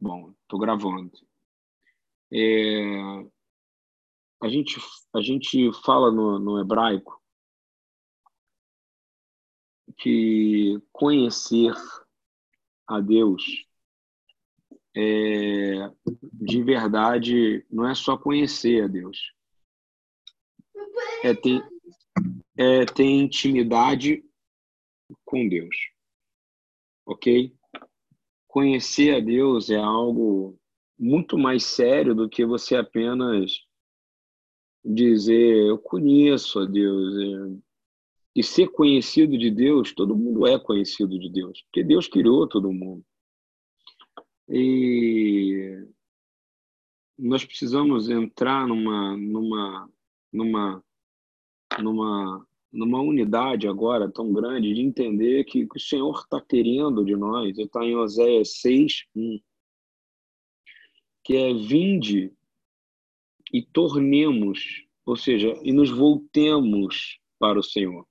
Bom, estou gravando. É, a, gente, a gente fala no, no hebraico que conhecer a Deus é, de verdade não é só conhecer a Deus, é ter, é ter intimidade com Deus, ok? Conhecer a Deus é algo muito mais sério do que você apenas dizer eu conheço a Deus. É, e ser conhecido de Deus, todo mundo é conhecido de Deus, porque Deus criou todo mundo. E nós precisamos entrar numa numa numa numa numa unidade agora tão grande de entender que, o Senhor está querendo de nós, está em Oséias 6, 1, que é vinde e tornemos, ou seja, e nos voltemos para o Senhor.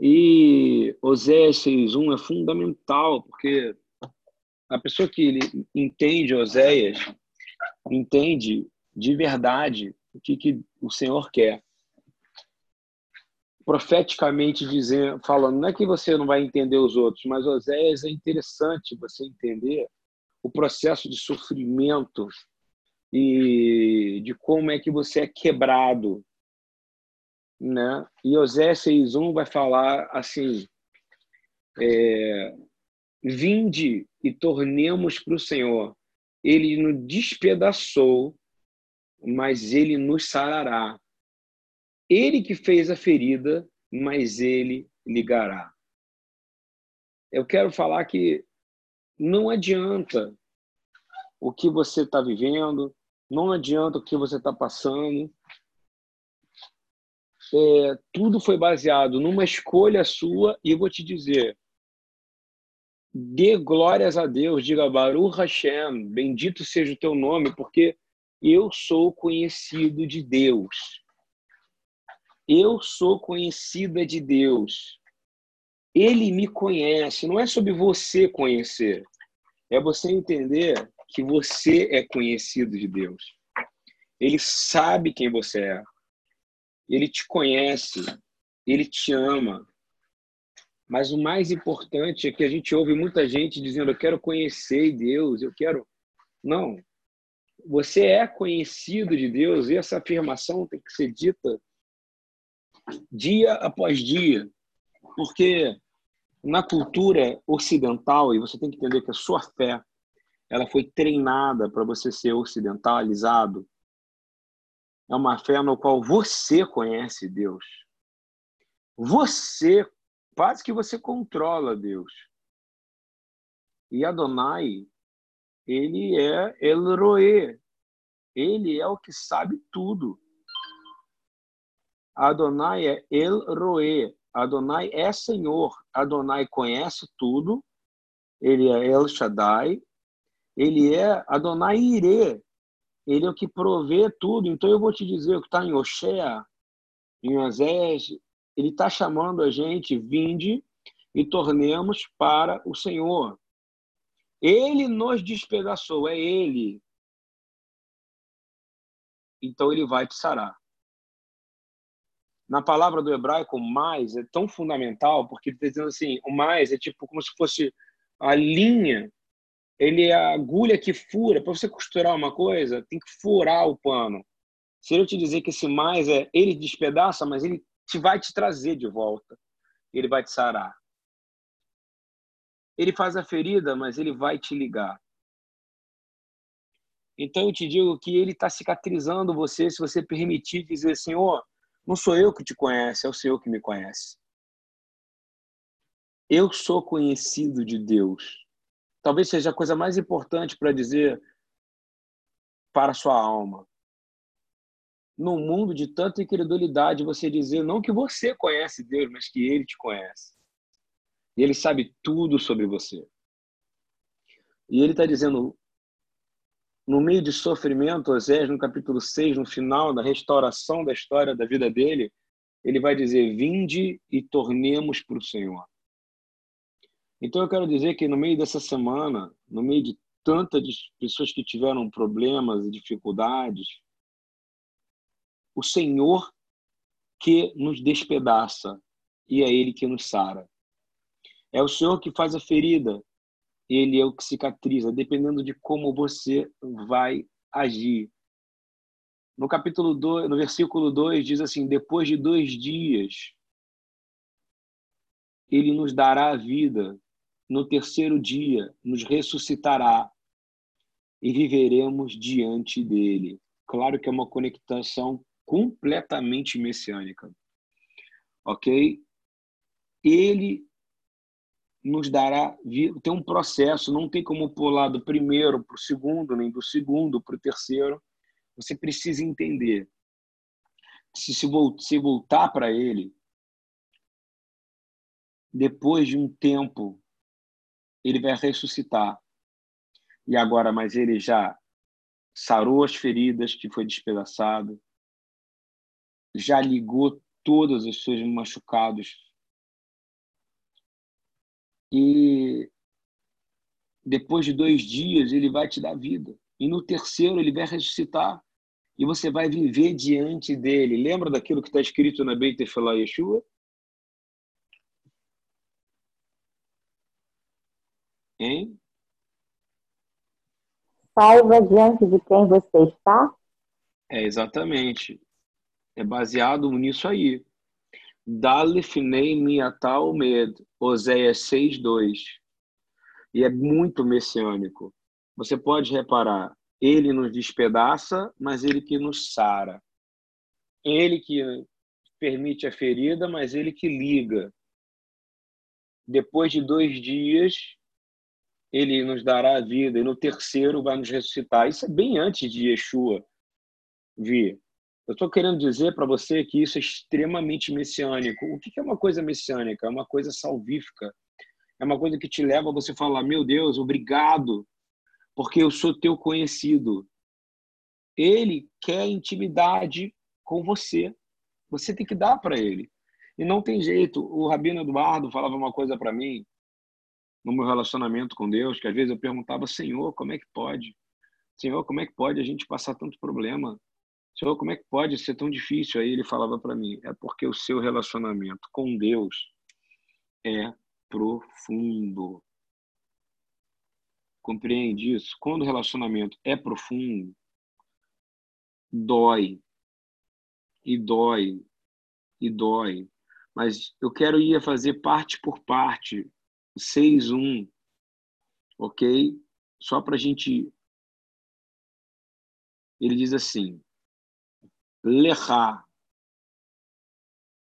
E Oséias 6.1 é fundamental, porque a pessoa que entende Oséias entende de verdade o que, que o Senhor quer profeticamente dizendo, falando, não é que você não vai entender os outros, mas Oséias é interessante você entender o processo de sofrimento e de como é que você é quebrado, né? E Oséias 6.1 vai falar assim, é, vinde e tornemos para o Senhor. Ele nos despedaçou, mas ele nos sarará. Ele que fez a ferida, mas ele ligará. Eu quero falar que não adianta o que você está vivendo, não adianta o que você está passando. É, tudo foi baseado numa escolha sua e eu vou te dizer, dê glórias a Deus, diga Baruch Hashem, bendito seja o teu nome, porque eu sou conhecido de Deus. Eu sou conhecida de Deus. Ele me conhece. Não é sobre você conhecer. É você entender que você é conhecido de Deus. Ele sabe quem você é. Ele te conhece. Ele te ama. Mas o mais importante é que a gente ouve muita gente dizendo: Eu quero conhecer Deus, eu quero. Não. Você é conhecido de Deus e essa afirmação tem que ser dita dia após dia, porque na cultura ocidental, e você tem que entender que a sua fé ela foi treinada para você ser ocidentalizado, é uma fé no qual você conhece Deus. Você, quase que você controla Deus. E Adonai, ele é El Roé. Ele é o que sabe tudo. Adonai é El Roé. Adonai é Senhor. Adonai conhece tudo. Ele é El Shaddai. Ele é Adonai Ire. Ele é o que provê tudo. Então eu vou te dizer o que está em Oshea, em Osés. Ele está chamando a gente, vinde e tornemos para o Senhor. Ele nos despedaçou, é Ele. Então ele vai te sarar na palavra do hebraico, mais é tão fundamental, porque ele está dizendo assim, o mais é tipo como se fosse a linha, ele é a agulha que fura. Para você costurar uma coisa, tem que furar o pano. Se eu te dizer que esse mais é, ele despedaça, mas ele te vai te trazer de volta. Ele vai te sarar. Ele faz a ferida, mas ele vai te ligar. Então eu te digo que ele está cicatrizando você se você permitir dizer, Senhor, não sou eu que te conhece, é o Senhor que me conhece. Eu sou conhecido de Deus. Talvez seja a coisa mais importante para dizer para a sua alma. Num mundo de tanta incredulidade, você dizer não que você conhece Deus, mas que Ele te conhece. E Ele sabe tudo sobre você. E Ele está dizendo: no meio de sofrimento, Osés, no capítulo 6, no final da restauração da história da vida dele, ele vai dizer: Vinde e tornemos para o Senhor. Então eu quero dizer que no meio dessa semana, no meio de tantas pessoas que tiveram problemas e dificuldades, o Senhor que nos despedaça e é Ele que nos sara. É o Senhor que faz a ferida, Ele é o que cicatriza, dependendo de como você vai agir. No capítulo 2, no versículo 2 diz assim: depois de dois dias, Ele nos dará a vida, no terceiro dia nos ressuscitará e viveremos diante dele. Claro que é uma conectação completamente messiânica. Ok? Ele nos dará. Tem um processo, não tem como pular do primeiro para o segundo, nem do segundo para o terceiro. Você precisa entender. Se, se voltar para ele, depois de um tempo, ele vai ressuscitar. E agora, mas ele já sarou as feridas que foi despedaçado, já ligou todos os seus machucados. E depois de dois dias, ele vai te dar vida. E no terceiro, ele vai ressuscitar. E você vai viver diante dele. Lembra daquilo que está escrito na Beit Tefillah Yeshua? Hein? Saiba diante de quem você está. É, exatamente. É baseado nisso aí. Dalifnei miatal med, Oséias 6:2. E é muito messiânico. Você pode reparar, ele nos despedaça, mas ele que nos sara. Ele que permite a ferida, mas ele que liga. Depois de dois dias, ele nos dará a vida, e no terceiro vai nos ressuscitar. Isso é bem antes de Yeshua vir. Eu estou querendo dizer para você que isso é extremamente messiânico. O que é uma coisa messiânica? É uma coisa salvífica. É uma coisa que te leva a você falar: meu Deus, obrigado, porque eu sou teu conhecido. Ele quer intimidade com você. Você tem que dar para ele. E não tem jeito. O Rabino Eduardo falava uma coisa para mim no meu relacionamento com Deus, que às vezes eu perguntava, Senhor, como é que pode? Senhor, como é que pode a gente passar tanto problema? Senhor, como é que pode ser tão difícil? Aí ele falava para mim, é porque o seu relacionamento com Deus é profundo. Compreende isso? Quando o relacionamento é profundo, dói. E dói. E dói. Mas eu quero ir a fazer parte por parte 6-1, ok? Só para a gente. Ele diz assim: Lecha,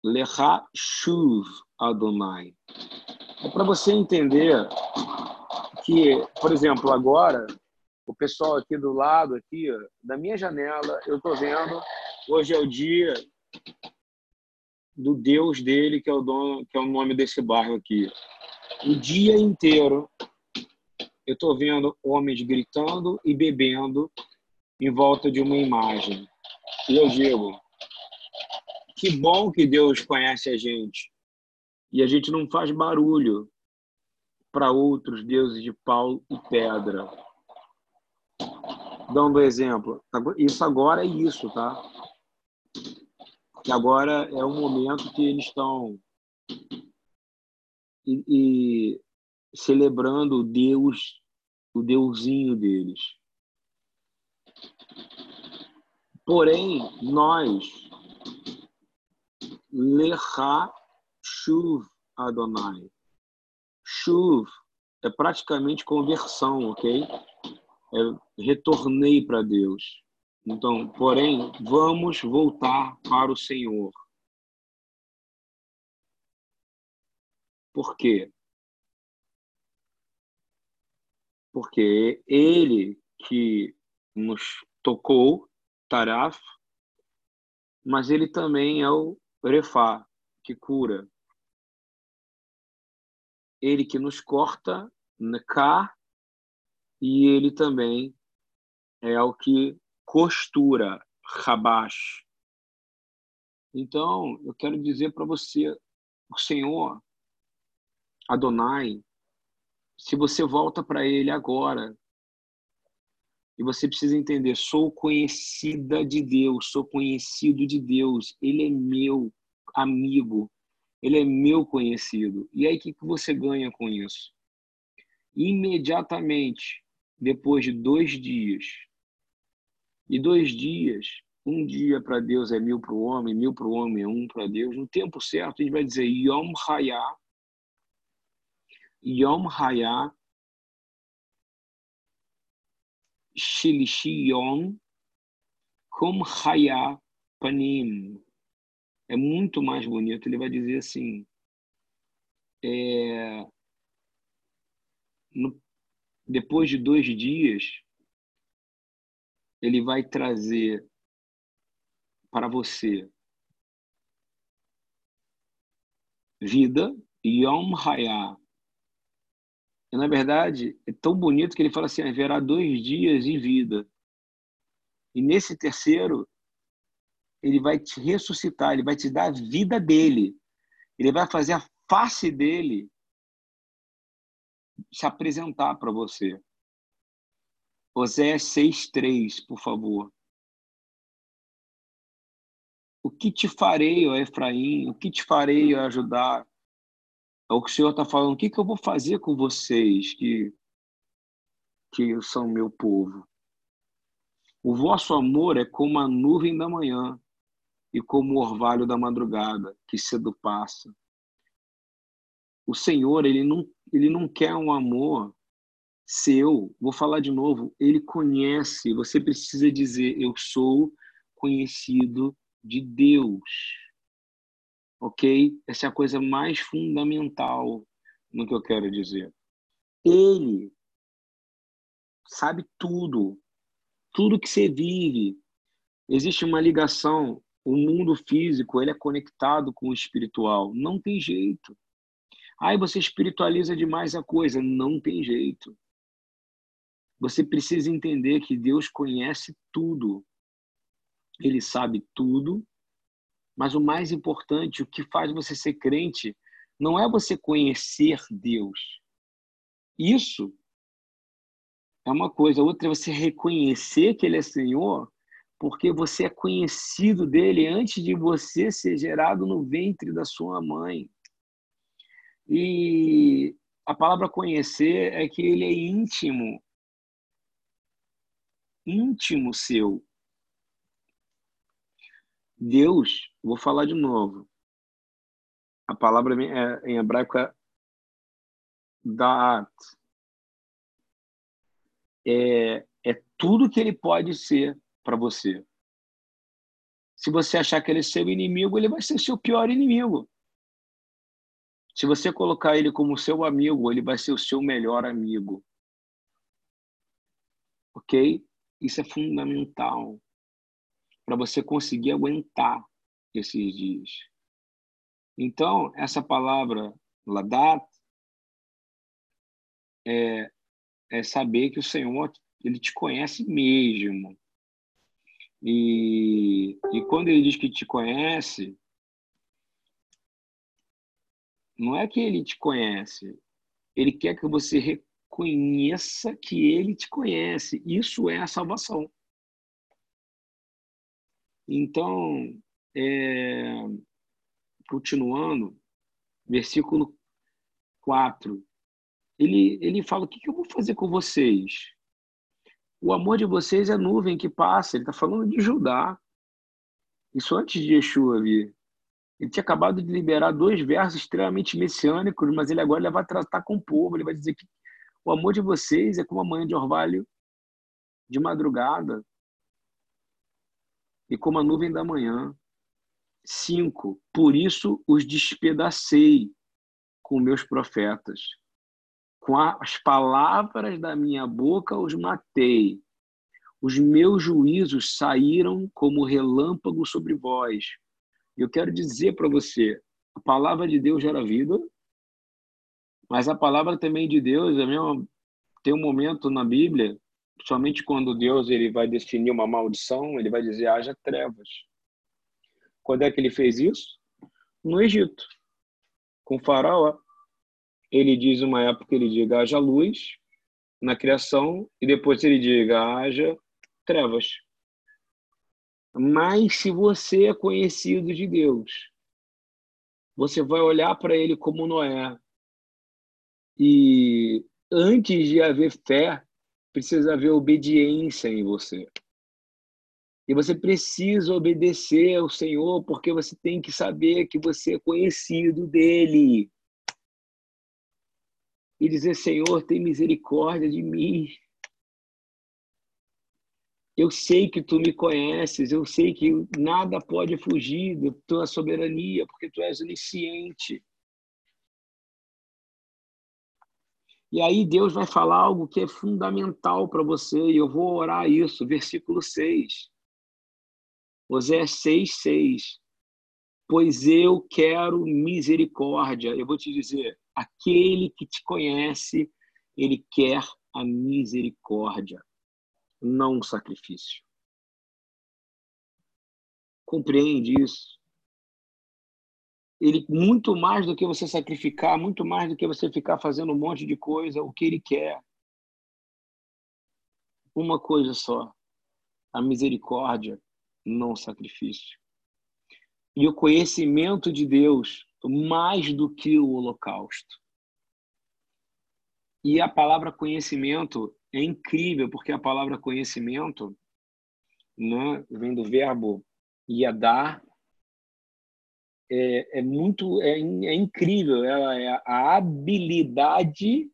Lecha Shuv Adonai. É para você entender que, por exemplo, agora, o pessoal aqui do lado, aqui, da minha janela, eu estou vendo, hoje é o dia do Deus dele, que é o dono, que é o nome desse bairro aqui o dia inteiro eu estou vendo homens gritando e bebendo em volta de uma imagem. E eu digo, que bom que Deus conhece a gente. E a gente não faz barulho para outros deuses de pau e pedra. Dando exemplo, isso agora é isso, tá? Que agora é o momento que eles estão e, e celebrando o Deus, o deusinho deles. Porém, nós, Lecha Shuv Adonai. Shuv é praticamente conversão, ok? É, retornei para Deus. Então, porém, vamos voltar para o Senhor. Por quê? Porque ele que nos tocou, Taraf, mas ele também é o Refá, que cura. Ele que nos corta, Neká, e ele também é o que costura, Rabash. Então, eu quero dizer para você, o Senhor Adonai, se você volta para ele agora, E você precisa entender: sou conhecida de Deus, sou conhecido de Deus, Ele é meu amigo, Ele é meu conhecido. E aí, o que você ganha com isso? Imediatamente, depois de dois dias, e dois dias, um dia para Deus é mil para o homem, mil para o homem é um para Deus. No tempo certo, a gente vai dizer Yom Hayah. Yom Hayah Shilishion Kum Hayah Panim. É muito mais bonito. Ele vai dizer assim: é, no, depois de dois dias, ele vai trazer para você vida, Yom Hayah. E, na verdade, é tão bonito que ele fala assim: haverá dois dias em vida. E nesse terceiro, ele vai te ressuscitar, ele vai te dar a vida dele. Ele vai fazer a face dele se apresentar para você. Oséias 6,3, por favor. O que te farei, ó Efraim? O que te farei, ó Judá? É o que o Senhor está falando. O que, que eu vou fazer com vocês que, que são meu povo? O vosso amor é como a nuvem da manhã e como o orvalho da madrugada que cedo passa. O Senhor, ele não, ele não quer um amor seu. Vou falar de novo. Ele conhece. Você precisa dizer: Eu sou conhecido de Deus. Ok? Essa é a coisa mais fundamental no que eu quero dizer. Ele sabe tudo, tudo que você vive. Existe uma ligação. O mundo físico ele é conectado com o espiritual. Não tem jeito. Aí você espiritualiza demais a coisa. Não tem jeito. Você precisa entender que Deus conhece tudo. Ele sabe tudo, mas o mais importante, o que faz você ser crente, não é você conhecer Deus. Isso é uma coisa. Outra é você reconhecer que Ele é Senhor, porque você é conhecido dele antes de você ser gerado no ventre da sua mãe. E a palavra conhecer é que ele é íntimo, íntimo seu. Deus, vou falar de novo. A palavra é, em hebraico é Da'at. É, é tudo que ele pode ser para você. Se você achar que ele é seu inimigo, ele vai ser seu pior inimigo. Se você colocar ele como seu amigo, ele vai ser o seu melhor amigo. Ok? Isso é fundamental para você conseguir aguentar esses dias. Então, essa palavra ladat é, é saber que o Senhor ele te conhece mesmo. E, e quando ele diz que te conhece, não é que ele te conhece, ele quer que você reconheça que ele te conhece. Isso é a salvação. Então, é, continuando, versículo 4, ele, ele fala: O que, eu vou fazer com vocês? O amor de vocês é nuvem que passa. Ele está falando de Judá. Isso antes de Yeshua vir. Ele tinha acabado de liberar dois versos extremamente messiânicos, mas ele agora ele vai tratar com o povo. Ele vai dizer que o amor de vocês é como a manhã de orvalho de madrugada e como a nuvem da manhã. Cinco, por isso os despedacei com meus profetas. Com as palavras da minha boca os matei. Os meus juízos saíram como relâmpago sobre vós. Eu quero dizer para você, a palavra de Deus gera vida, mas a palavra também de Deus é mesmo, tem um momento na Bíblia somente quando Deus ele vai definir uma maldição, ele vai dizer haja trevas. Quando é que ele fez isso? No Egito. Com Faraó. Ele diz uma época ele diga haja luz, na criação e depois ele diga haja trevas. Mas se você é conhecido de Deus, você vai olhar para ele como Noé. E antes de haver fé, precisa haver obediência em você. E você precisa obedecer ao Senhor, porque você tem que saber que você é conhecido dele. E dizer: Senhor, tem misericórdia de mim. Eu sei que tu me conheces, eu sei que nada pode fugir da tua soberania, porque tu és onisciente. E aí Deus vai falar algo que é fundamental para você, e eu vou orar isso, versículo 6. Osé 6, 6. Pois eu quero misericórdia. Eu vou te dizer, aquele que te conhece, ele quer a misericórdia não um sacrifício. Compreende isso? Ele, muito mais do que você sacrificar, muito mais do que você ficar fazendo um monte de coisa, o que ele quer. Uma coisa só: a misericórdia, não o sacrifício. E o conhecimento de Deus mais do que o holocausto. E a palavra conhecimento é incrível, porque a palavra conhecimento né, vem do verbo yadar, é, é muito é, é incrível ela é a habilidade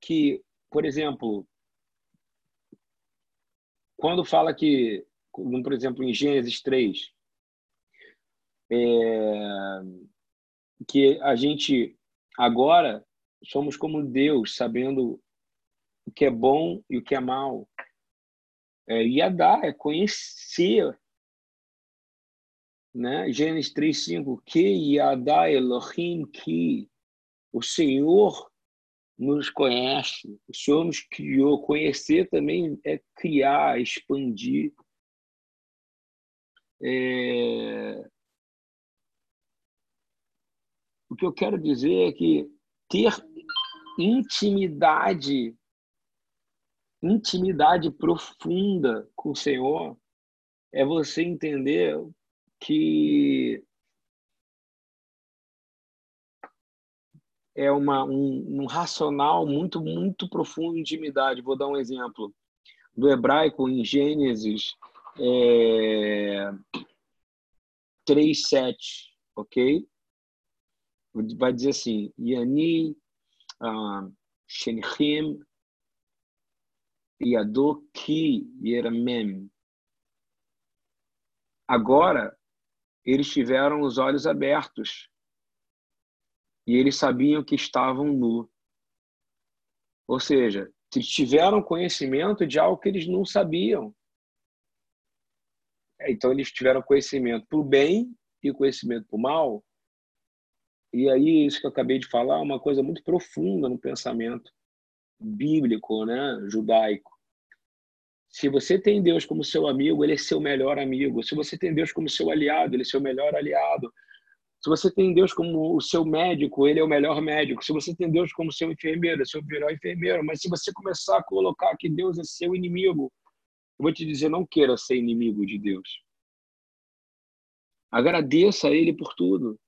que por exemplo quando fala que por exemplo em Gênesis 3 é, que a gente agora somos como Deus, sabendo o que é bom e o que é mal. É, Yadá é conhecer. Né? Gênesis 3,5 Que Yadá Elohim que o Senhor nos conhece, o Senhor nos criou. Conhecer também é criar, expandir. É... O que eu quero dizer é que ter intimidade, intimidade profunda com o Senhor, é você entender que é uma, um, um racional muito, muito profundo de intimidade. Vou dar um exemplo do hebraico em Gênesis é, 3.7, ok? Vai dizer assim, Yani Shenchim Yadoki Yeramem. Agora, eles tiveram os olhos abertos e eles sabiam que estavam nu. Ou seja, tiveram conhecimento de algo que eles não sabiam. Então, eles tiveram conhecimento para o bem e conhecimento para o mal. E aí, isso que eu acabei de falar é uma coisa muito profunda no pensamento bíblico, né, judaico. Se você tem Deus como seu amigo, ele é seu melhor amigo. Se você tem Deus como seu aliado, ele é seu melhor aliado. Se você tem Deus como o seu médico, ele é o melhor médico. Se você tem Deus como seu enfermeiro, seu melhor enfermeiro. Mas se você começar a colocar que Deus é seu inimigo, eu vou te dizer, não queira ser inimigo de Deus. Agradeça a Ele por tudo.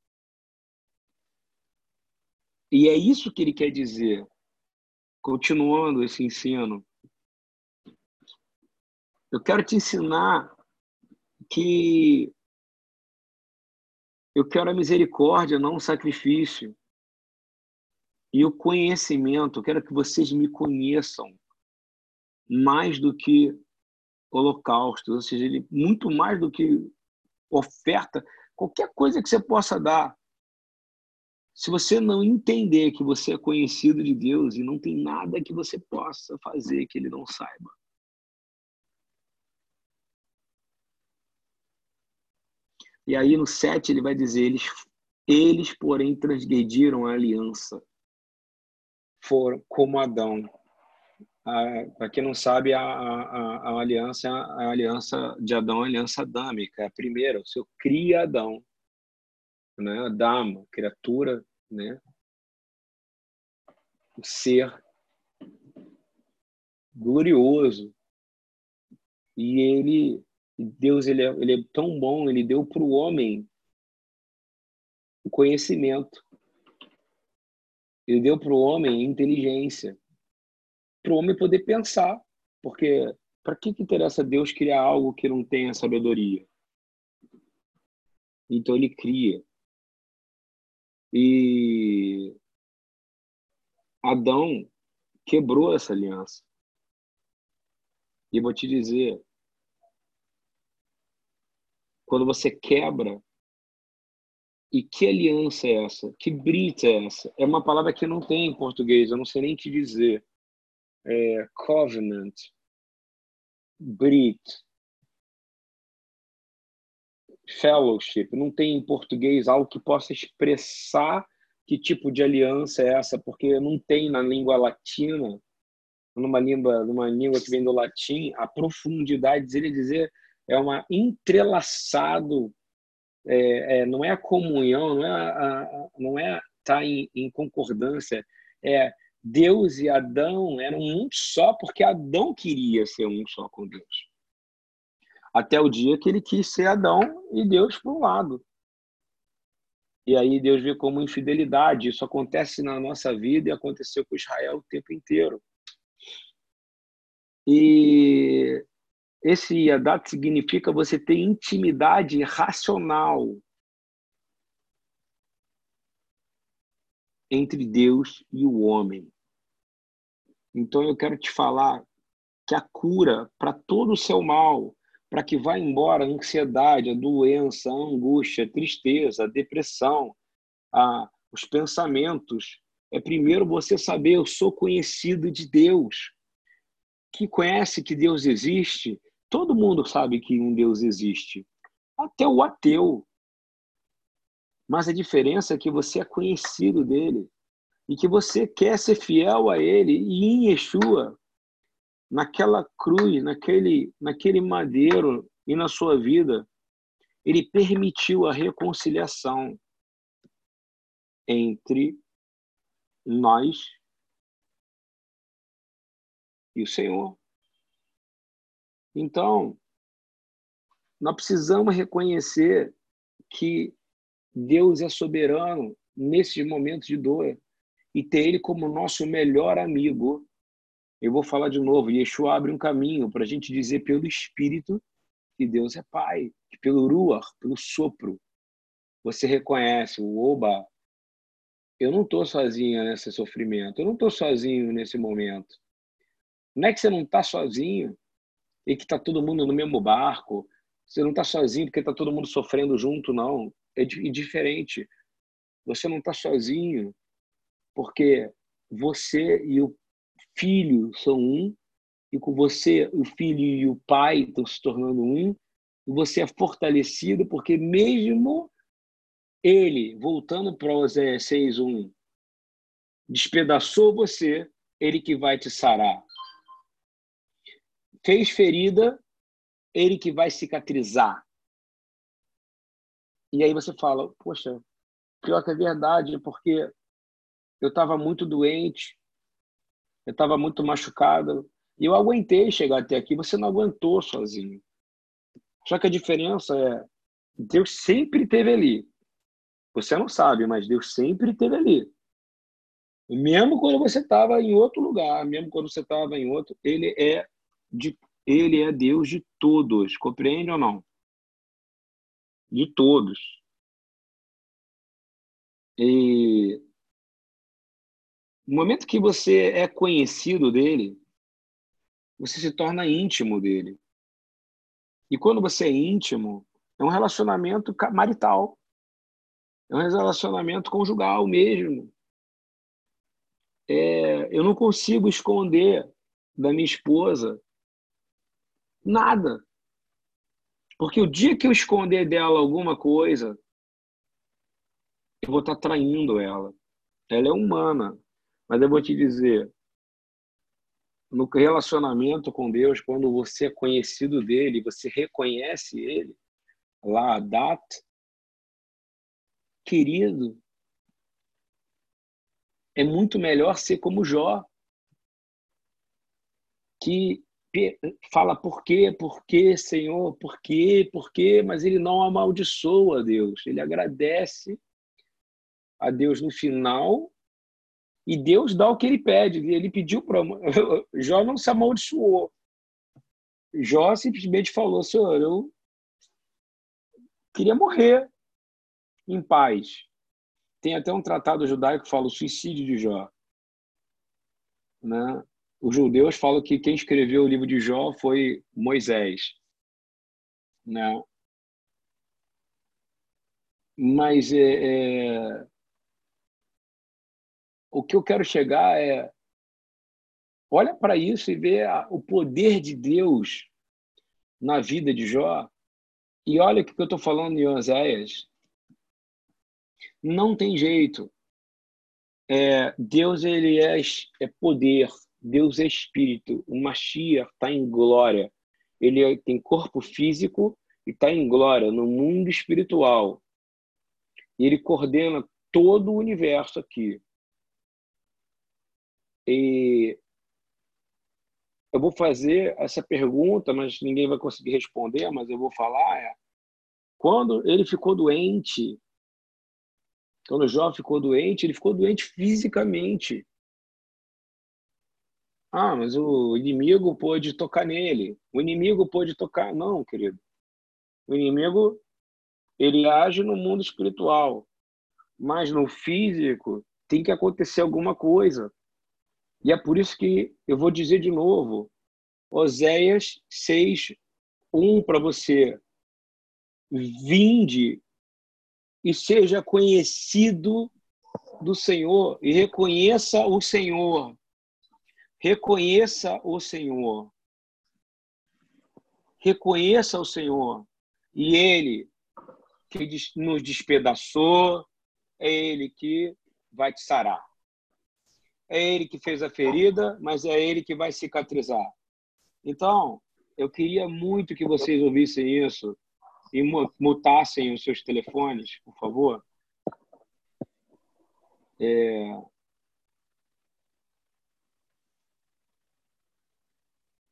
E é isso que ele quer dizer, continuando esse ensino. Eu quero te ensinar que eu quero a misericórdia, não o sacrifício. E o conhecimento, eu quero que vocês me conheçam mais do que holocaustos, ou seja, muito mais do que oferta, qualquer coisa que você possa dar. Se você não entender que você é conhecido de Deus e não tem nada que você possa fazer que ele não saiba. E aí no 7 ele vai dizer: eles, eles porém, transgrediram a aliança. Foram como Adão. Para quem não sabe, a, a, a, aliança, a aliança de Adão é a aliança adâmica. É a primeira, o seu cria Adão né? Dama, criatura, né? O ser glorioso. E ele, Deus, ele é, ele é tão bom, ele deu para o homem o conhecimento. Ele deu para o homem inteligência. Para o homem poder pensar. Porque para que, que interessa Deus criar algo que não tenha sabedoria? Então ele cria. E Adão quebrou essa aliança. E vou te dizer, quando você quebra, e que aliança é essa? Que brita é essa? É uma palavra que não tem em português, eu não sei nem te dizer. É covenant, brit, fellowship. Não tem em português algo que possa expressar que tipo de aliança é essa, porque não tem na língua latina, numa língua, numa língua que vem do latim, a profundidade, ele dizer, é uma entrelaçado, é, é, não é a comunhão, não é a, a não é tá em, em concordância, é Deus e Adão eram um só porque Adão queria ser um só com Deus. Até o dia que ele quis ser Adão e Deus por um lado. E aí Deus vê como infidelidade. Isso acontece na nossa vida e aconteceu com Israel o tempo inteiro. E esse Yadat significa você ter intimidade racional entre Deus e o homem. Então eu quero te falar que a cura para todo o seu mal, para que vá embora a ansiedade, a doença, a angústia, a tristeza, a depressão, a, os pensamentos. É primeiro você saber, eu sou conhecido de Deus. Que conhece que Deus existe, todo mundo sabe que um Deus existe. Até o ateu. Mas a diferença é que você é conhecido dele e que você quer ser fiel a ele e em Yeshua naquela cruz, naquele, naquele madeiro e na sua vida, ele permitiu a reconciliação entre nós e o Senhor. Então, nós precisamos reconhecer que Deus é soberano nesses momentos de dor e ter Ele como nosso melhor amigo eu vou falar de novo, Yeshua abre um caminho para a gente dizer pelo Espírito que Deus é Pai, que pelo Ruach, pelo sopro, você reconhece o Oba. Eu não estou sozinha nesse sofrimento, eu não estou sozinho nesse momento. Não é que você não está sozinho e que está todo mundo no mesmo barco, você não está sozinho porque está todo mundo sofrendo junto, não. É diferente. Você não está sozinho porque você e o filho são um, e com você o filho e o pai estão se tornando um, e você é fortalecido porque mesmo ele, voltando para Oséias 6.1, despedaçou você, ele que vai te sarar. Fez ferida, ele que vai cicatrizar. E aí você fala, poxa, pior que é verdade, porque eu estava muito doente, eu estava muito machucado. E eu aguentei chegar até aqui. Você não aguentou sozinho. Só que a diferença é: Deus sempre esteve ali. Você não sabe, mas Deus sempre esteve ali. Mesmo quando você estava em outro lugar, mesmo quando você estava em outro, ele é de ele é Deus de todos. Compreende ou não? De todos. E no momento que você é conhecido dele, você se torna íntimo dele. E quando você é íntimo, é um relacionamento marital. É um relacionamento conjugal mesmo. É, eu não consigo esconder da minha esposa nada. Porque o dia que eu esconder dela alguma coisa, eu vou estar traindo ela. Ela é humana. Mas eu vou te dizer, no relacionamento com Deus, quando você é conhecido dele, você reconhece ele, lá, data, querido, é muito melhor ser como Jó, que fala por quê, por quê, Senhor, por quê, por quê, mas ele não amaldiçoa a Deus, ele agradece a Deus no final e Deus dá o que ele pede. Ele pediu para. Jó não se amaldiçoou. Jó simplesmente falou: Senhor, eu queria morrer em paz. Tem até um tratado judaico que fala o suicídio de Jó. Né? Os judeus falam que quem escreveu o livro de Jó foi Moisés. Né? Mas é, é... o que eu quero chegar é olha para isso e vê o poder de Deus na vida de Jó. E olha o que eu estou falando em Oséias. Não tem jeito. É, Deus ele é, é poder, Deus é espírito. O Mashiach está em glória. Ele é, tem corpo físico e está em glória no mundo espiritual. E ele coordena todo o universo aqui. E eu vou fazer essa pergunta, mas ninguém vai conseguir responder, mas eu vou falar. É, quando ele ficou doente, quando o Jó ficou doente, ele ficou doente fisicamente. Ah, mas o inimigo pôde tocar nele. O inimigo pôde tocar. Não, querido. O inimigo, ele age no mundo espiritual. Mas no físico, tem que acontecer alguma coisa. E é por isso que eu vou dizer de novo. Oséias 6, 1 para você. Vinde e seja conhecido do Senhor e reconheça o Senhor. Reconheça o Senhor. Reconheça o Senhor. E Ele que nos despedaçou, é Ele que vai te sarar. É Ele que fez a ferida, mas é Ele que vai cicatrizar. Então, eu queria muito que vocês ouvissem isso e mutassem os seus telefones, por favor. É...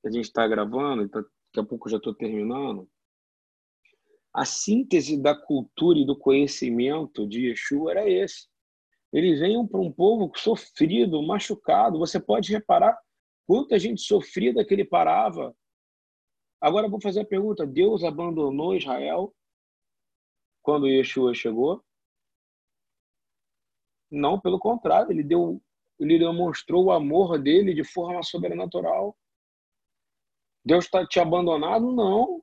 A gente está gravando, então daqui a pouco já estou terminando. A síntese da cultura e do conhecimento de Yeshua era esse. Eles vêm para um povo sofrido, machucado. Você pode reparar quanta gente sofrida que ele parava Agora vou fazer a pergunta: Deus abandonou Israel quando Yeshua chegou? Não, pelo contrário, ele deu, ele demonstrou o amor dele de forma sobrenatural. Deus está te abandonado? Não.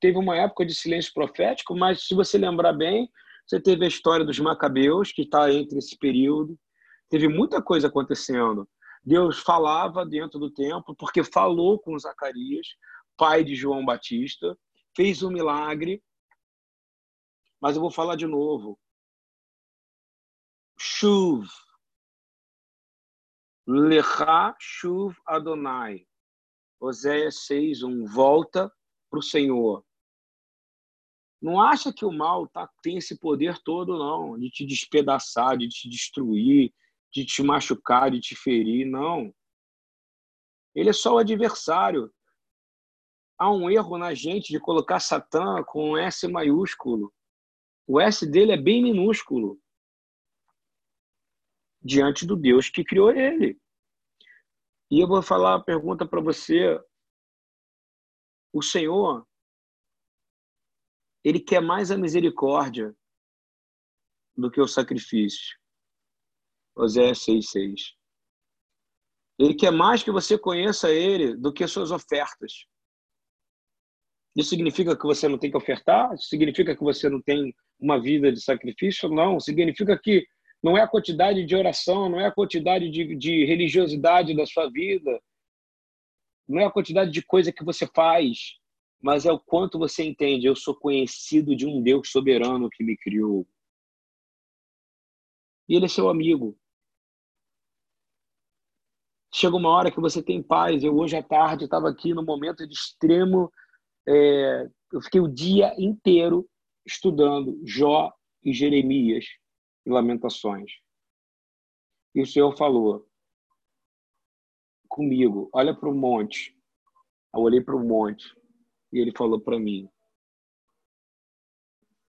Teve uma época de silêncio profético, mas se você lembrar bem, você teve a história dos Macabeus, que está entre esse período. Teve muita coisa acontecendo. Deus falava dentro do templo, porque falou com Zacarias, pai de João Batista, fez um milagre, mas eu vou falar de novo. Shuv. Lecha Shuv Adonai. Oséias 6, 1. Volta para o Senhor. Não acha que o mal tá, tem esse poder todo, não, de te despedaçar, de te destruir, de te machucar, de te ferir, não. Ele é só o adversário há um erro na gente de colocar Satã com S maiúsculo. O S dele é bem minúsculo diante do Deus que criou ele. E eu vou falar uma pergunta para você. O Senhor, ele quer mais a misericórdia do que o sacrifício. Oséias 6,6. Ele quer mais que você conheça ele do que suas ofertas. Isso significa que você não tem que ofertar? Isso significa que você não tem uma vida de sacrifício? Não. Significa que não é a quantidade de oração, não é a quantidade de, de religiosidade da sua vida, não é a quantidade de coisa que você faz, mas é o quanto você entende. Eu sou conhecido de um Deus soberano que me criou. E ele é seu amigo. Chega uma hora que você tem paz. Eu hoje à tarde estava aqui no momento de extremo é, eu fiquei o dia inteiro estudando Jó e Jeremias e Lamentações. E o Senhor falou comigo: olha para o monte, Eu olhei para o monte e ele falou para mim: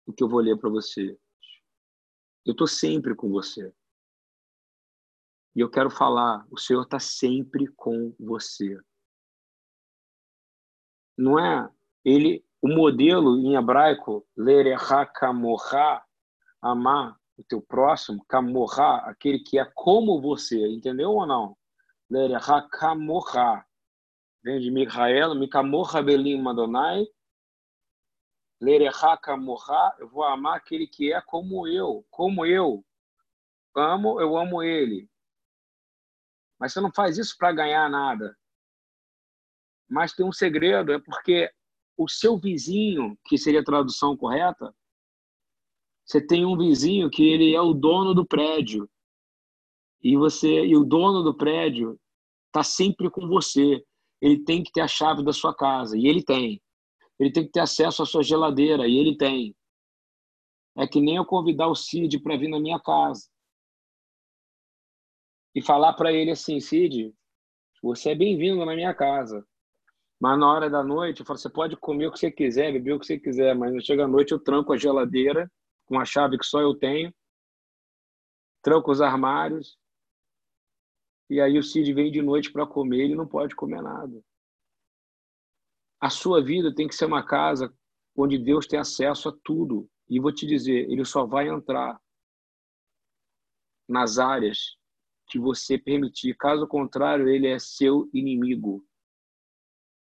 O que eu vou ler para você? Eu estou sempre com você. E eu quero falar: o Senhor está sempre com você. Não é? Ele, o modelo em hebraico, lereha kamorra, amar o teu próximo, kamorra, aquele que é como você, entendeu ou não? Lereha kamorra vem de Michael, Mikamorra Belim Madonai, Lereha Kamorra, eu vou amar aquele que é como eu, como eu. Amo, eu amo ele. Mas você não faz isso para ganhar nada. Mas tem um segredo, é porque o seu vizinho, que seria a tradução correta, você tem um vizinho que ele é o dono do prédio. E você e o dono do prédio está sempre com você ele tem que ter a chave da sua casa, e ele tem. Ele tem que ter acesso à sua geladeira, e ele tem. É que nem eu convidar o Cid para vir na minha casa e falar para ele assim: Cid, você é bem-vindo na minha casa. Mas na hora da noite, eu falo: você pode comer o que você quiser, beber o que você quiser, mas chega à noite eu tranco a geladeira com a chave que só eu tenho, tranco os armários e aí o Cid vem de noite para comer, ele não pode comer nada. A sua vida tem que ser uma casa onde Deus tem acesso a tudo. E vou te dizer, ele só vai entrar nas áreas que você permitir. Caso contrário, ele é seu inimigo.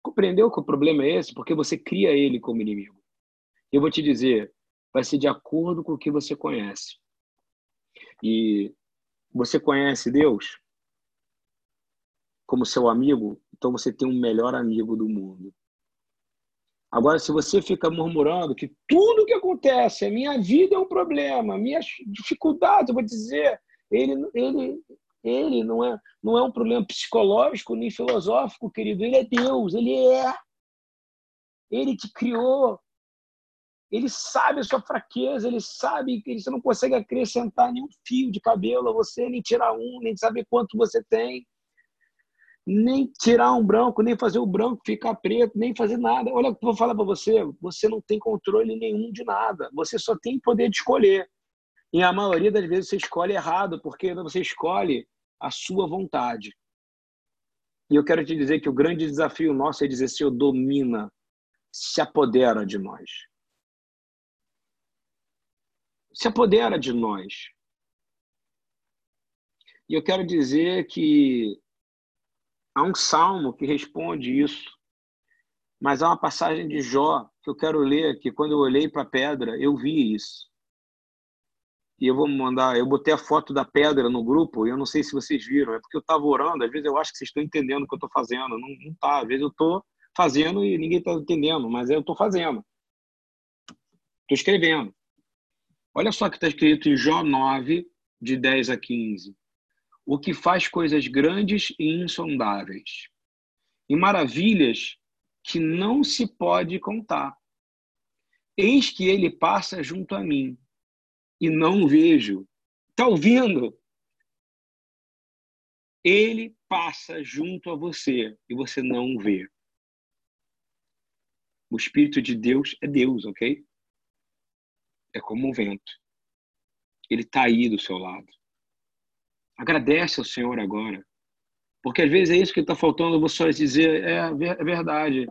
Compreendeu que o problema é esse? Porque você cria ele como inimigo. Eu vou te dizer, vai ser de acordo com o que você conhece. E você conhece Deus? como seu amigo, então você tem um melhor amigo do mundo. Agora, se você fica murmurando que tudo que acontece, a minha vida é um problema, minhas dificuldades, eu vou dizer, ele, ele, ele não é, não é um problema psicológico nem filosófico, querido. Ele é Deus, ele é. Ele te criou. Ele sabe a sua fraqueza, ele sabe que você não consegue acrescentar nenhum fio de cabelo a você, nem tirar um, nem saber quanto você tem nem tirar um branco, nem fazer o branco ficar preto, nem fazer nada. Olha o que eu vou falar para você: você não tem controle nenhum de nada. Você só tem poder de escolher. E a maioria das vezes você escolhe errado, porque você escolhe a sua vontade. E eu quero te dizer que o grande desafio nosso é dizer: Senhor, domina, se apodera de nós. Se apodera de nós. E eu quero dizer que Há um salmo que responde isso. Mas há uma passagem de Jó que eu quero ler, que quando eu olhei para a pedra, eu vi isso. E eu vou mandar, eu botei a foto da pedra no grupo, e eu não sei se vocês viram, é porque eu estava orando, às vezes eu acho que vocês estão entendendo o que eu estou fazendo, não, não tá, às vezes eu estou fazendo e ninguém está entendendo, mas eu estou fazendo. Estou escrevendo. Olha só que está escrito em Jó 9, de 10 a 15 o que faz coisas grandes e insondáveis, e maravilhas que não se pode contar. Eis que ele passa junto a mim, e não vejo. Está ouvindo? Ele passa junto a você e você não vê. O Espírito de Deus é Deus, ok? É como um vento. Ele está aí do seu lado. Agradece ao Senhor agora. Porque às vezes é isso que está faltando, só dizer, é, é verdade.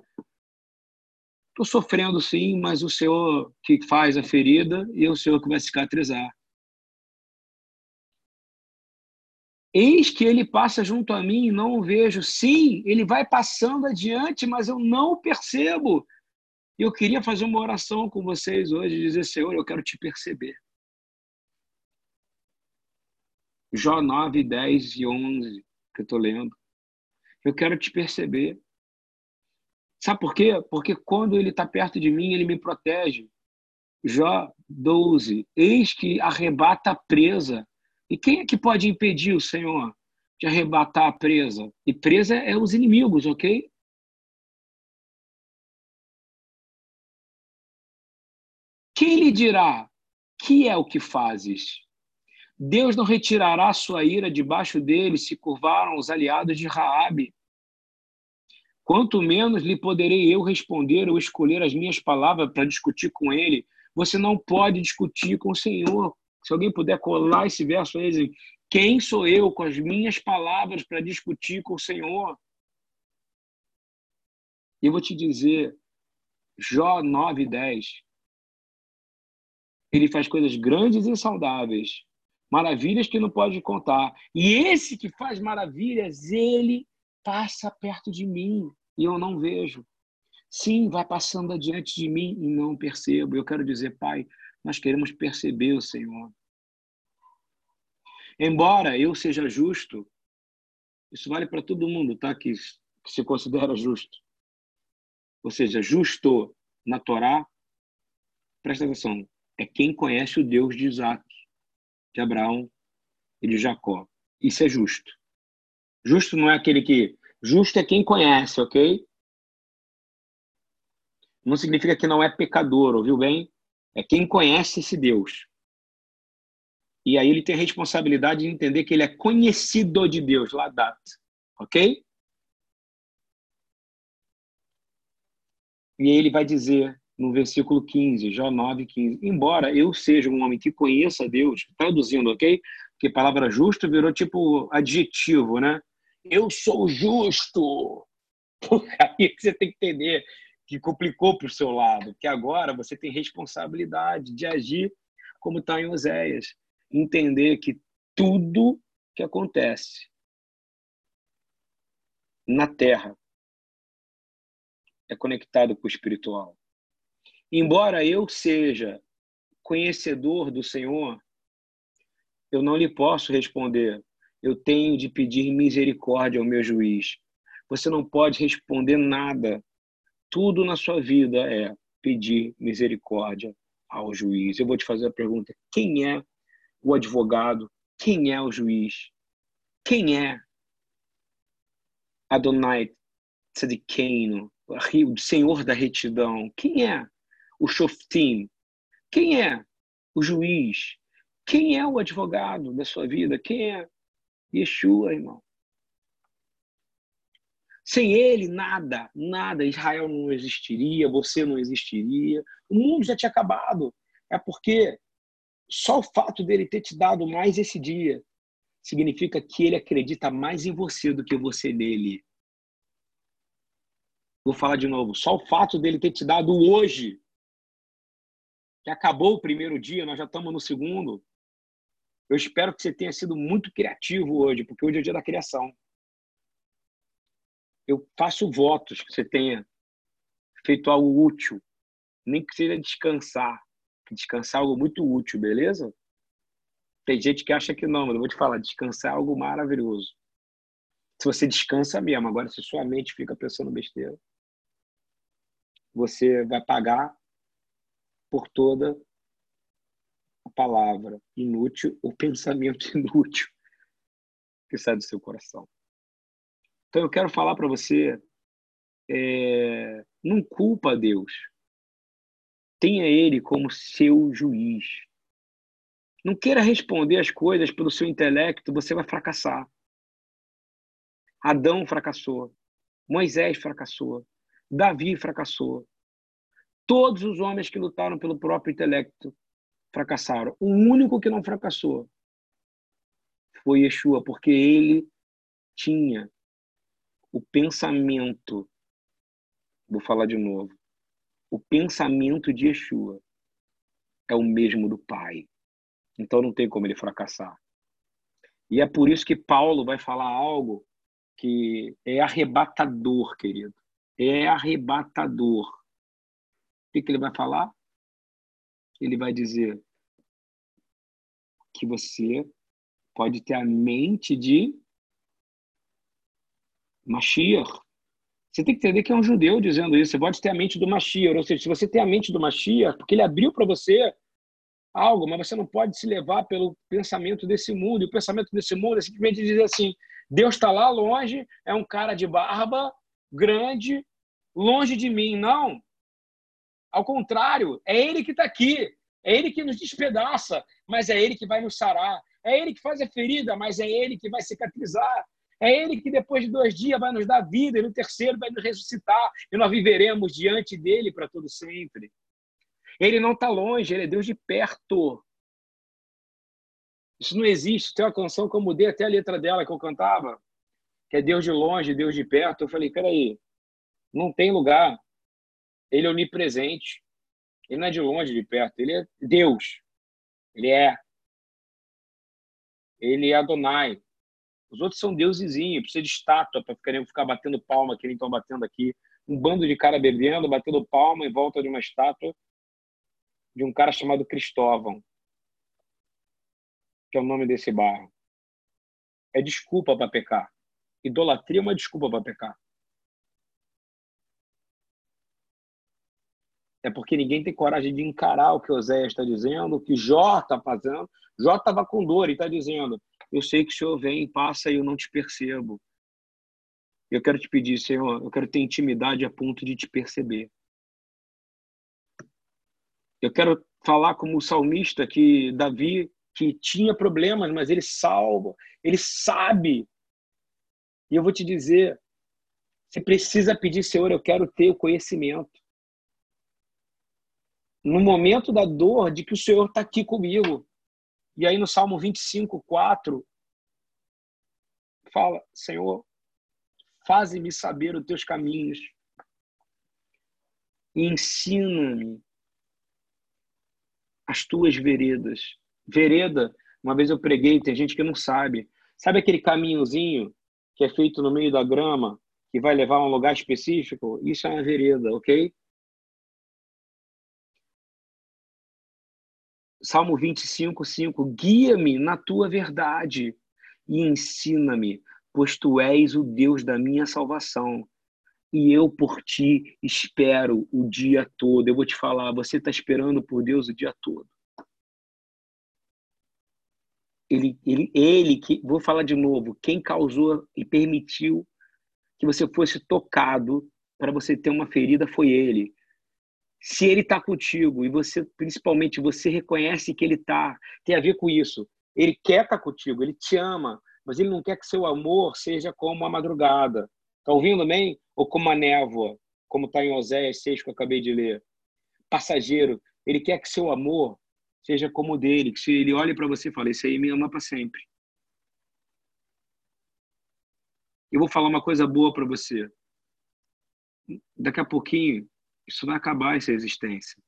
Estou sofrendo sim, mas o Senhor que faz a ferida e é o Senhor que vai cicatrizar. Eis que ele passa junto a mim e não o vejo. Sim, ele vai passando adiante, mas eu não o percebo. E eu queria fazer uma oração com vocês hoje, dizer, Senhor, eu quero te perceber. Jó 9, 10 e 11, que eu estou lendo. Eu quero te perceber. Sabe por quê? Porque quando ele está perto de mim, ele me protege. Jó 12, eis que arrebata a presa. E quem é que pode impedir o Senhor de arrebatar a presa? E presa é os inimigos, ok? Quem lhe dirá, que é o que fazes? Deus não retirará sua ira debaixo dele, se curvaram os aliados de Raabe. Quanto menos lhe poderei eu responder ou escolher as minhas palavras para discutir com ele. Você não pode discutir com o Senhor. Se alguém puder colar esse verso aí, quem sou eu com as minhas palavras para discutir com o Senhor? Eu vou te dizer, Jó 9, 10. Ele faz coisas grandes e saudáveis, maravilhas que não pode contar. E esse que faz maravilhas, ele passa perto de mim e eu não vejo. Sim, vai passando adiante de mim e não percebo. Eu quero dizer, Pai, nós queremos perceber o Senhor. Embora eu seja justo, isso vale para todo mundo, tá? Que, que se considera justo. Ou seja, justo na Torá, presta atenção, é quem conhece o Deus de Isaac, de Abraão e de Jacó. Isso é justo. Justo não é aquele que. Justo é quem conhece, ok? Não significa que não é pecador, ouviu bem? É quem conhece esse Deus. E aí ele tem a responsabilidade de entender que ele é conhecido de Deus, Ladat. Ok? E aí ele vai dizer no versículo 15, Jó 9, 15. Embora eu seja um homem que conheça Deus, traduzindo, ok? Porque a palavra justo virou tipo adjetivo, né? Eu sou justo. Aí você tem que entender que complicou para o seu lado, que agora você tem responsabilidade de agir como está em Oséias entender que tudo que acontece na Terra é conectado com o espiritual. Embora eu seja conhecedor do Senhor, eu não lhe posso responder. Eu tenho de pedir misericórdia ao meu juiz. Você não pode responder nada. Tudo na sua vida é pedir misericórdia ao juiz. Eu vou te fazer a pergunta: quem é o advogado, quem é o juiz, quem é Adonai Tzedikeinu, o Senhor da retidão, quem é o Shoftim, quem é o juiz, quem é o advogado da sua vida, quem é Yeshua, irmão. Sem ele, nada, nada. Israel não existiria, você não existiria, o mundo já tinha acabado. É porque só o fato dele ter te dado mais esse dia significa que ele acredita mais em você do que você nele. Vou falar de novo. Só o fato dele ter te dado hoje, que acabou o primeiro dia, nós já estamos no segundo. Eu espero que você tenha sido muito criativo hoje, porque hoje é o dia da criação. Eu faço votos que você tenha feito algo útil, nem que seja descansar descansar é algo muito útil, beleza? Tem gente que acha que não, mas eu vou te falar, descansar é algo maravilhoso. Se você descansa mesmo, agora se sua mente fica pensando besteira, você vai pagar por toda a palavra inútil ou pensamento inútil que sai do seu coração. Então eu quero falar para você, é, não culpa Deus Tenha ele como seu juiz. Não queira responder as coisas pelo seu intelecto, você vai fracassar. Adão fracassou. Moisés fracassou. Davi fracassou. Todos os homens que lutaram pelo próprio intelecto fracassaram. O único que não fracassou foi Yeshua, porque ele tinha o pensamento. Vou falar de novo o pensamento de Yeshua é o mesmo do Pai. Então não tem como ele fracassar. E é por isso que Paulo vai falar algo que é arrebatador, querido. É arrebatador. O que, que ele vai falar? Ele vai dizer que você pode ter a mente de Mashiach, você tem que entender que é um judeu dizendo isso. Você pode ter a mente do Mashiach. Ou seja, se você tem a mente do Mashiach, porque ele abriu para você algo, mas você não pode se levar pelo pensamento desse mundo. E o pensamento desse mundo é simplesmente dizer assim: Deus está lá longe, é um cara de barba, grande, longe de mim. Não. Ao contrário, é Ele que está aqui. É Ele que nos despedaça, mas é Ele que vai nos sarar. É Ele que faz a ferida, mas é Ele que vai cicatrizar. É Ele que depois de dois dias vai nos dar vida, e no terceiro vai nos ressuscitar, e nós viveremos diante dele para todo sempre. Ele não está longe, ele é Deus de perto. Isso não existe. Tem uma canção que eu mudei até a letra dela que eu cantava, que é Deus de longe, Deus de perto. Eu falei, peraí, não tem lugar. Ele é onipresente. Ele não é de longe, de perto. Ele é Deus. Ele é. Ele é Adonai. Os outros são deusezinhos, precisa de estátua para ficar, ficar batendo palma, que nem estão batendo aqui. Um bando de cara bebendo, batendo palma em volta de uma estátua de um cara chamado Cristóvão que é o nome desse bairro. É desculpa para pecar. Idolatria é uma desculpa para pecar. É porque ninguém tem coragem de encarar o que Oséias está dizendo, o que Jó está fazendo. Jó estava com dor e está dizendo: Eu sei que o Senhor vem, passa e eu não te percebo. Eu quero te pedir, Senhor, eu quero ter intimidade a ponto de te perceber. Eu quero falar como o salmista que Davi que tinha problemas, mas ele salva, ele sabe. E eu vou te dizer, você precisa pedir, Senhor, eu quero ter o conhecimento. No momento da dor, de que o Senhor está aqui comigo. E aí no Salmo 25, 4, fala, Senhor, faze-me saber os teus caminhos. Ensina-me as tuas veredas. Vereda, uma vez eu preguei, tem gente que não sabe. Sabe aquele caminhozinho que é feito no meio da grama, que vai levar a um lugar específico? Isso é uma vereda, ok? Salmo 25, 5. Guia-me na tua verdade e ensina-me, pois tu és o Deus da minha salvação. E eu por ti espero o dia todo. Eu vou te falar, você está esperando por Deus o dia todo ele, ele, ele que, vou falar de novo, quem causou e permitiu que você fosse tocado para você ter uma ferida foi ele. Se ele está contigo e você, principalmente, você reconhece que ele está, tem a ver com isso. Ele quer estar tá contigo, ele te ama, mas ele não quer que seu amor seja como a madrugada. Está ouvindo bem? Ou como a névoa, como está em Oséias 6 que eu acabei de ler. Passageiro, ele quer que seu amor seja como o dele, que se ele olhe para você e fale, esse aí me ama para sempre. Eu vou falar uma coisa boa para você. Daqui a pouquinho, isso vai acabar essa existência.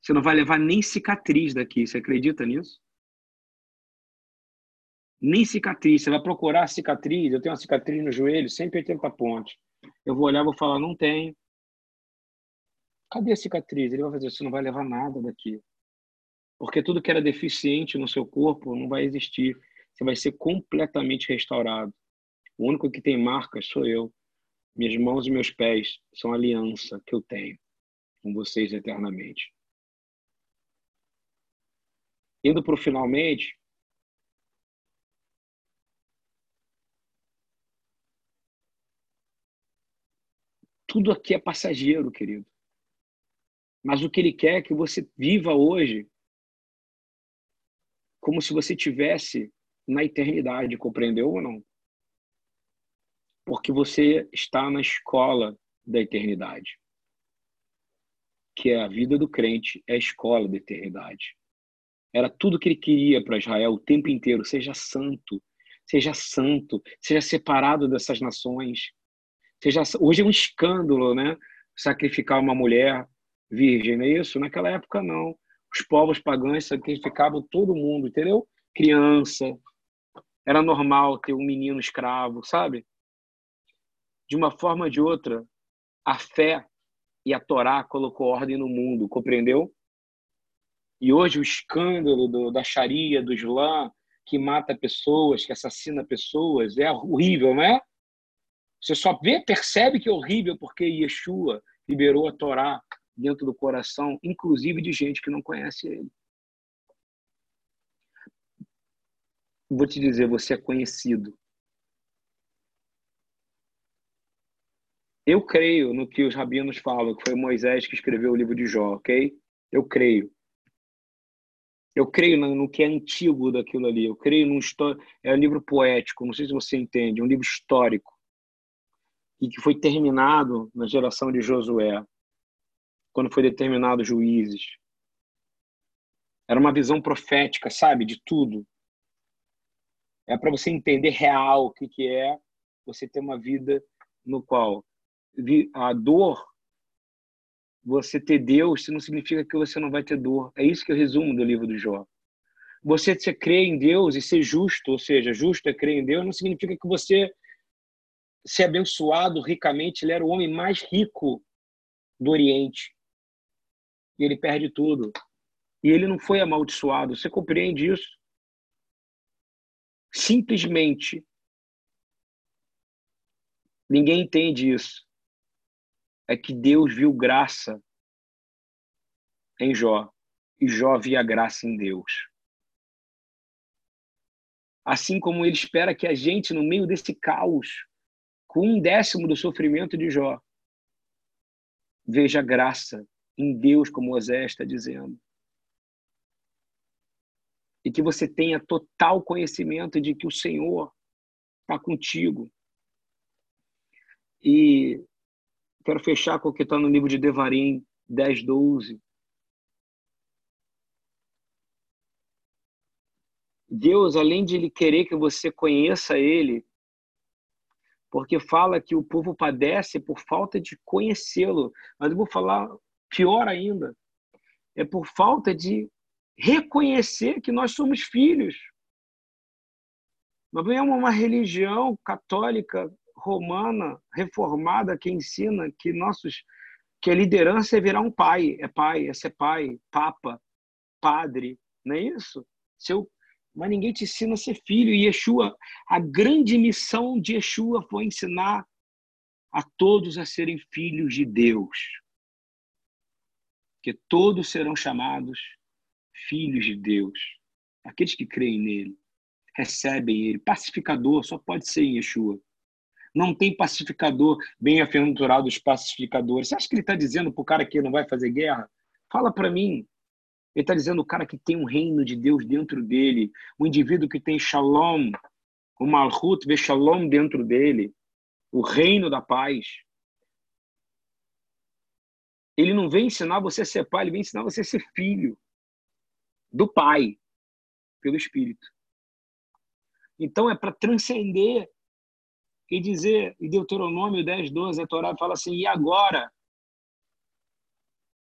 Você não vai levar nem cicatriz daqui. Você acredita nisso? Nem cicatriz. Você vai procurar cicatriz. Eu tenho uma cicatriz no joelho, 180 pontos. Eu vou olhar vou falar, não tenho. Cadê a cicatriz? Ele vai fazer, você não vai levar nada daqui. Porque tudo que era deficiente no seu corpo não vai existir. Você vai ser completamente restaurado. O único que tem marcas sou eu. Minhas mãos e meus pés são a aliança que eu tenho com vocês eternamente. Indo para o finalmente, tudo aqui é passageiro, querido. Mas o que ele quer é que você viva hoje como se você tivesse na eternidade, compreendeu ou não? Porque você está na escola da eternidade. Que é a vida do crente, é a escola da eternidade. Era tudo que ele queria para Israel o tempo inteiro: seja santo, seja santo, seja separado dessas nações. Seja, hoje é um escândalo, né? Sacrificar uma mulher virgem, não é isso? Naquela época, não os povos pagãos sacrificavam todo mundo, entendeu? Criança. Era normal ter um menino escravo, sabe? De uma forma ou de outra, a fé e a Torá colocou ordem no mundo, compreendeu? E hoje o escândalo do, da Sharia, do Islã, que mata pessoas, que assassina pessoas, é horrível, não é? Você só vê, percebe que é horrível porque Yeshua liberou a Torá dentro do coração, inclusive de gente que não conhece ele. Vou te dizer, você é conhecido. Eu creio no que os rabinos falam, que foi Moisés que escreveu o livro de Jó, ok? Eu creio. Eu creio no que é antigo daquilo ali. Eu creio num histórico. É um livro poético, não sei se você entende, é um livro histórico. E que foi terminado na geração de Josué, quando foi determinado juízes. Era uma visão profética, sabe, de tudo. É para você entender real o que, que é você ter uma vida no qual a dor você ter Deus não significa que você não vai ter dor. É isso que eu resumo do livro do Jó. Você ser crer em Deus e ser justo, ou seja, justo é crer em Deus, não significa que você ser abençoado ricamente. Ele era o homem mais rico do Oriente. E ele perde tudo. E ele não foi amaldiçoado. Você compreende isso? Simplesmente. Ninguém entende isso é que Deus viu graça em Jó e Jó via graça em Deus. Assim como ele espera que a gente, no meio desse caos, com um décimo do sofrimento de Jó, veja graça em Deus, como Osé está dizendo. E que você tenha total conhecimento de que o Senhor está contigo. E Quero fechar com o que está no livro de Devarim 10, 12. Deus, além de ele querer que você conheça ele, porque fala que o povo padece por falta de conhecê-lo, mas eu vou falar pior ainda, é por falta de reconhecer que nós somos filhos. Nós vemos uma religião católica romana reformada que ensina que nossos que a liderança é virar um pai, é pai, é ser pai, papa, padre, não é isso? Seu, mas ninguém te ensina a ser filho. E Yeshua, a grande missão de Yeshua foi ensinar a todos a serem filhos de Deus. Que todos serão chamados filhos de Deus. Aqueles que creem nele, recebem ele. Pacificador só pode ser em Yeshua. Não tem pacificador bem-aventurado dos pacificadores. Você acha que ele está dizendo para o cara que não vai fazer guerra? Fala para mim. Ele está dizendo o cara que tem um reino de Deus dentro dele, o indivíduo que tem shalom, o malhut vê shalom dentro dele, o reino da paz. Ele não vem ensinar você a ser pai, ele vem ensinar você a ser filho do pai, pelo Espírito. Então é para transcender e dizer, em Deuteronômio 10, 12, a Torá fala assim: e agora,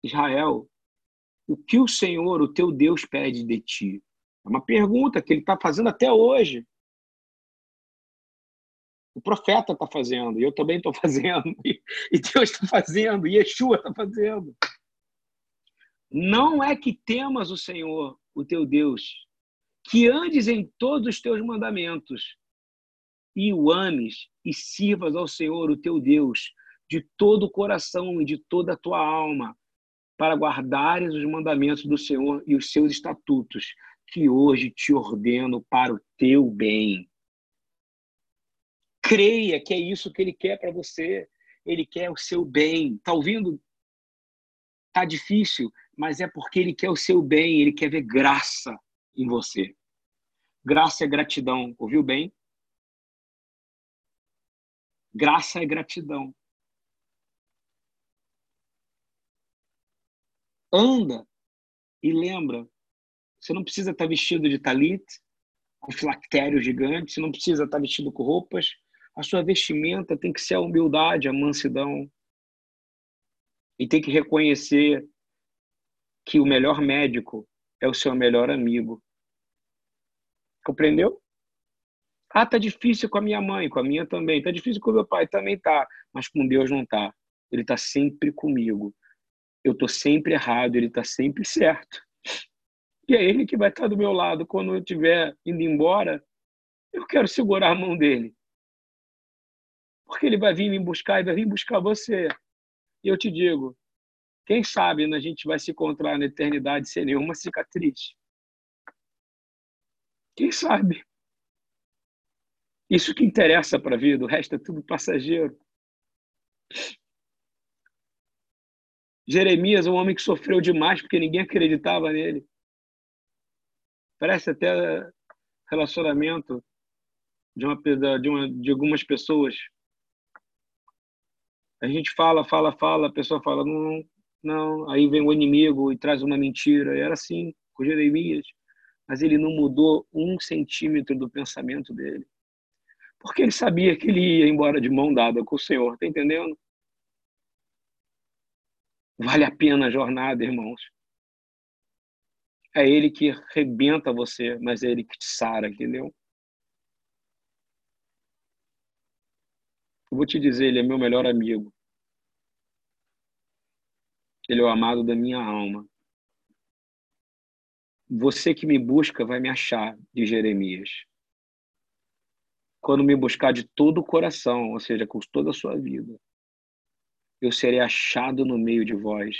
Israel, o que o Senhor, o teu Deus, pede de ti? É uma pergunta que ele está fazendo até hoje. O profeta está fazendo, e eu também estou fazendo, e Deus está fazendo, e Yeshua está fazendo. Não é que temas o Senhor, o teu Deus, que andes em todos os teus mandamentos, e o ames e sirvas ao Senhor, o teu Deus, de todo o coração e de toda a tua alma, para guardares os mandamentos do Senhor e os seus estatutos, que hoje te ordeno para o teu bem. Creia que é isso que ele quer para você. Ele quer o seu bem. Tá ouvindo? Tá difícil, mas é porque ele quer o seu bem, ele quer ver graça em você. Graça é gratidão, ouviu bem? Graça é gratidão. Anda e lembra. Você não precisa estar vestido de talit, com filactério gigante, você não precisa estar vestido com roupas. A sua vestimenta tem que ser a humildade, a mansidão. E tem que reconhecer que o melhor médico é o seu melhor amigo. Compreendeu? Ah, tá difícil com a minha mãe, com a minha também. Tá difícil com o meu pai, também tá. Mas com Deus não tá. Ele tá sempre comigo. Eu tô sempre errado, ele tá sempre certo. E é ele que vai estar do meu lado quando eu estiver indo embora. Eu quero segurar a mão dele. Porque ele vai vir me buscar e vai vir buscar você. E eu te digo, quem sabe a gente vai se encontrar na eternidade sem nenhuma cicatriz. Quem sabe? Isso que interessa para a vida, o resto é tudo passageiro. Jeremias, um homem que sofreu demais porque ninguém acreditava nele. Parece até relacionamento de uma de, uma, de algumas pessoas. A gente fala, fala, fala, a pessoa fala, não, não, aí vem o inimigo e traz uma mentira. Era assim com Jeremias, mas ele não mudou um centímetro do pensamento dele, porque ele sabia que ele ia embora de mão dada com o Senhor, tá entendendo? Vale a pena a jornada, irmãos. É ele que rebenta você, mas é ele que te sara, entendeu? Eu vou te dizer, ele é meu melhor amigo. Ele é o amado da minha alma. Você que me busca vai me achar, de Jeremias. Quando me buscar de todo o coração, ou seja, com toda a sua vida, eu serei achado no meio de vós.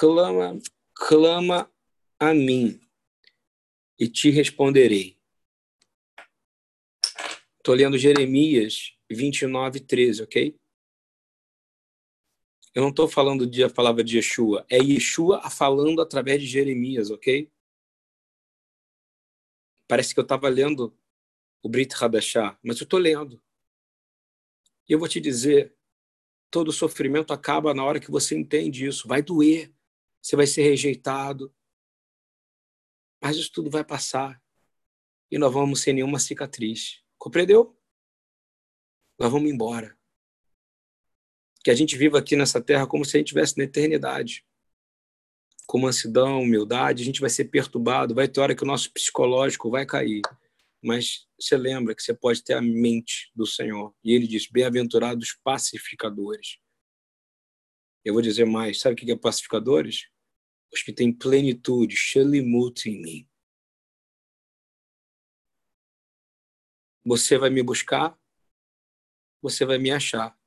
Clama, clama a mim e te responderei. Estou lendo Jeremias 29, 13, ok? Eu não estou falando de a palavra de Yeshua, é Yeshua falando através de Jeremias, ok? Parece que eu estava lendo o Brit Hadashah, mas eu estou lendo. E eu vou te dizer, todo sofrimento acaba na hora que você entende isso. Vai doer você vai ser rejeitado. Mas isso tudo vai passar. E nós vamos sem nenhuma cicatriz. Compreendeu? Nós vamos embora. Que a gente viva aqui nessa terra como se a gente estivesse na eternidade. Com mansidão, humildade, a gente vai ser perturbado, vai ter hora que o nosso psicológico vai cair. Mas você lembra que você pode ter a mente do Senhor. E ele diz: Bem-aventurados pacificadores eu vou dizer mais. Sabe o que é pacificadores? Os que têm plenitude, shalimut em mim. Você vai me buscar, você vai me achar.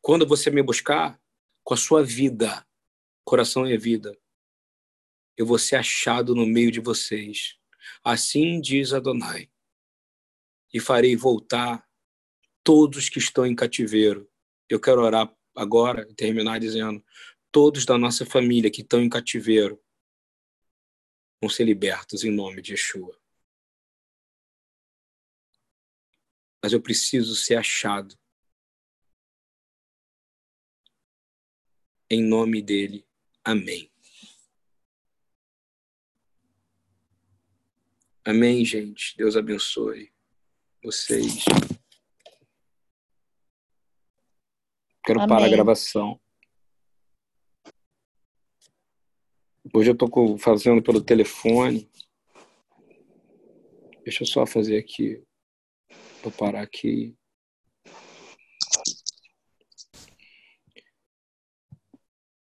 Quando você me buscar, com a sua vida, coração é vida, eu vou ser achado no meio de vocês. Assim diz Adonai. E farei voltar todos que estão em cativeiro. Eu quero orar agora terminar dizendo: todos da nossa família que estão em cativeiro vão ser libertos em nome de Yeshua. Mas eu preciso ser achado. Em nome dele. Amém. Amém, gente. Deus abençoe vocês. Quero Amém. parar a gravação. Hoje eu estou fazendo pelo telefone. Deixa eu só fazer aqui. Vou parar aqui.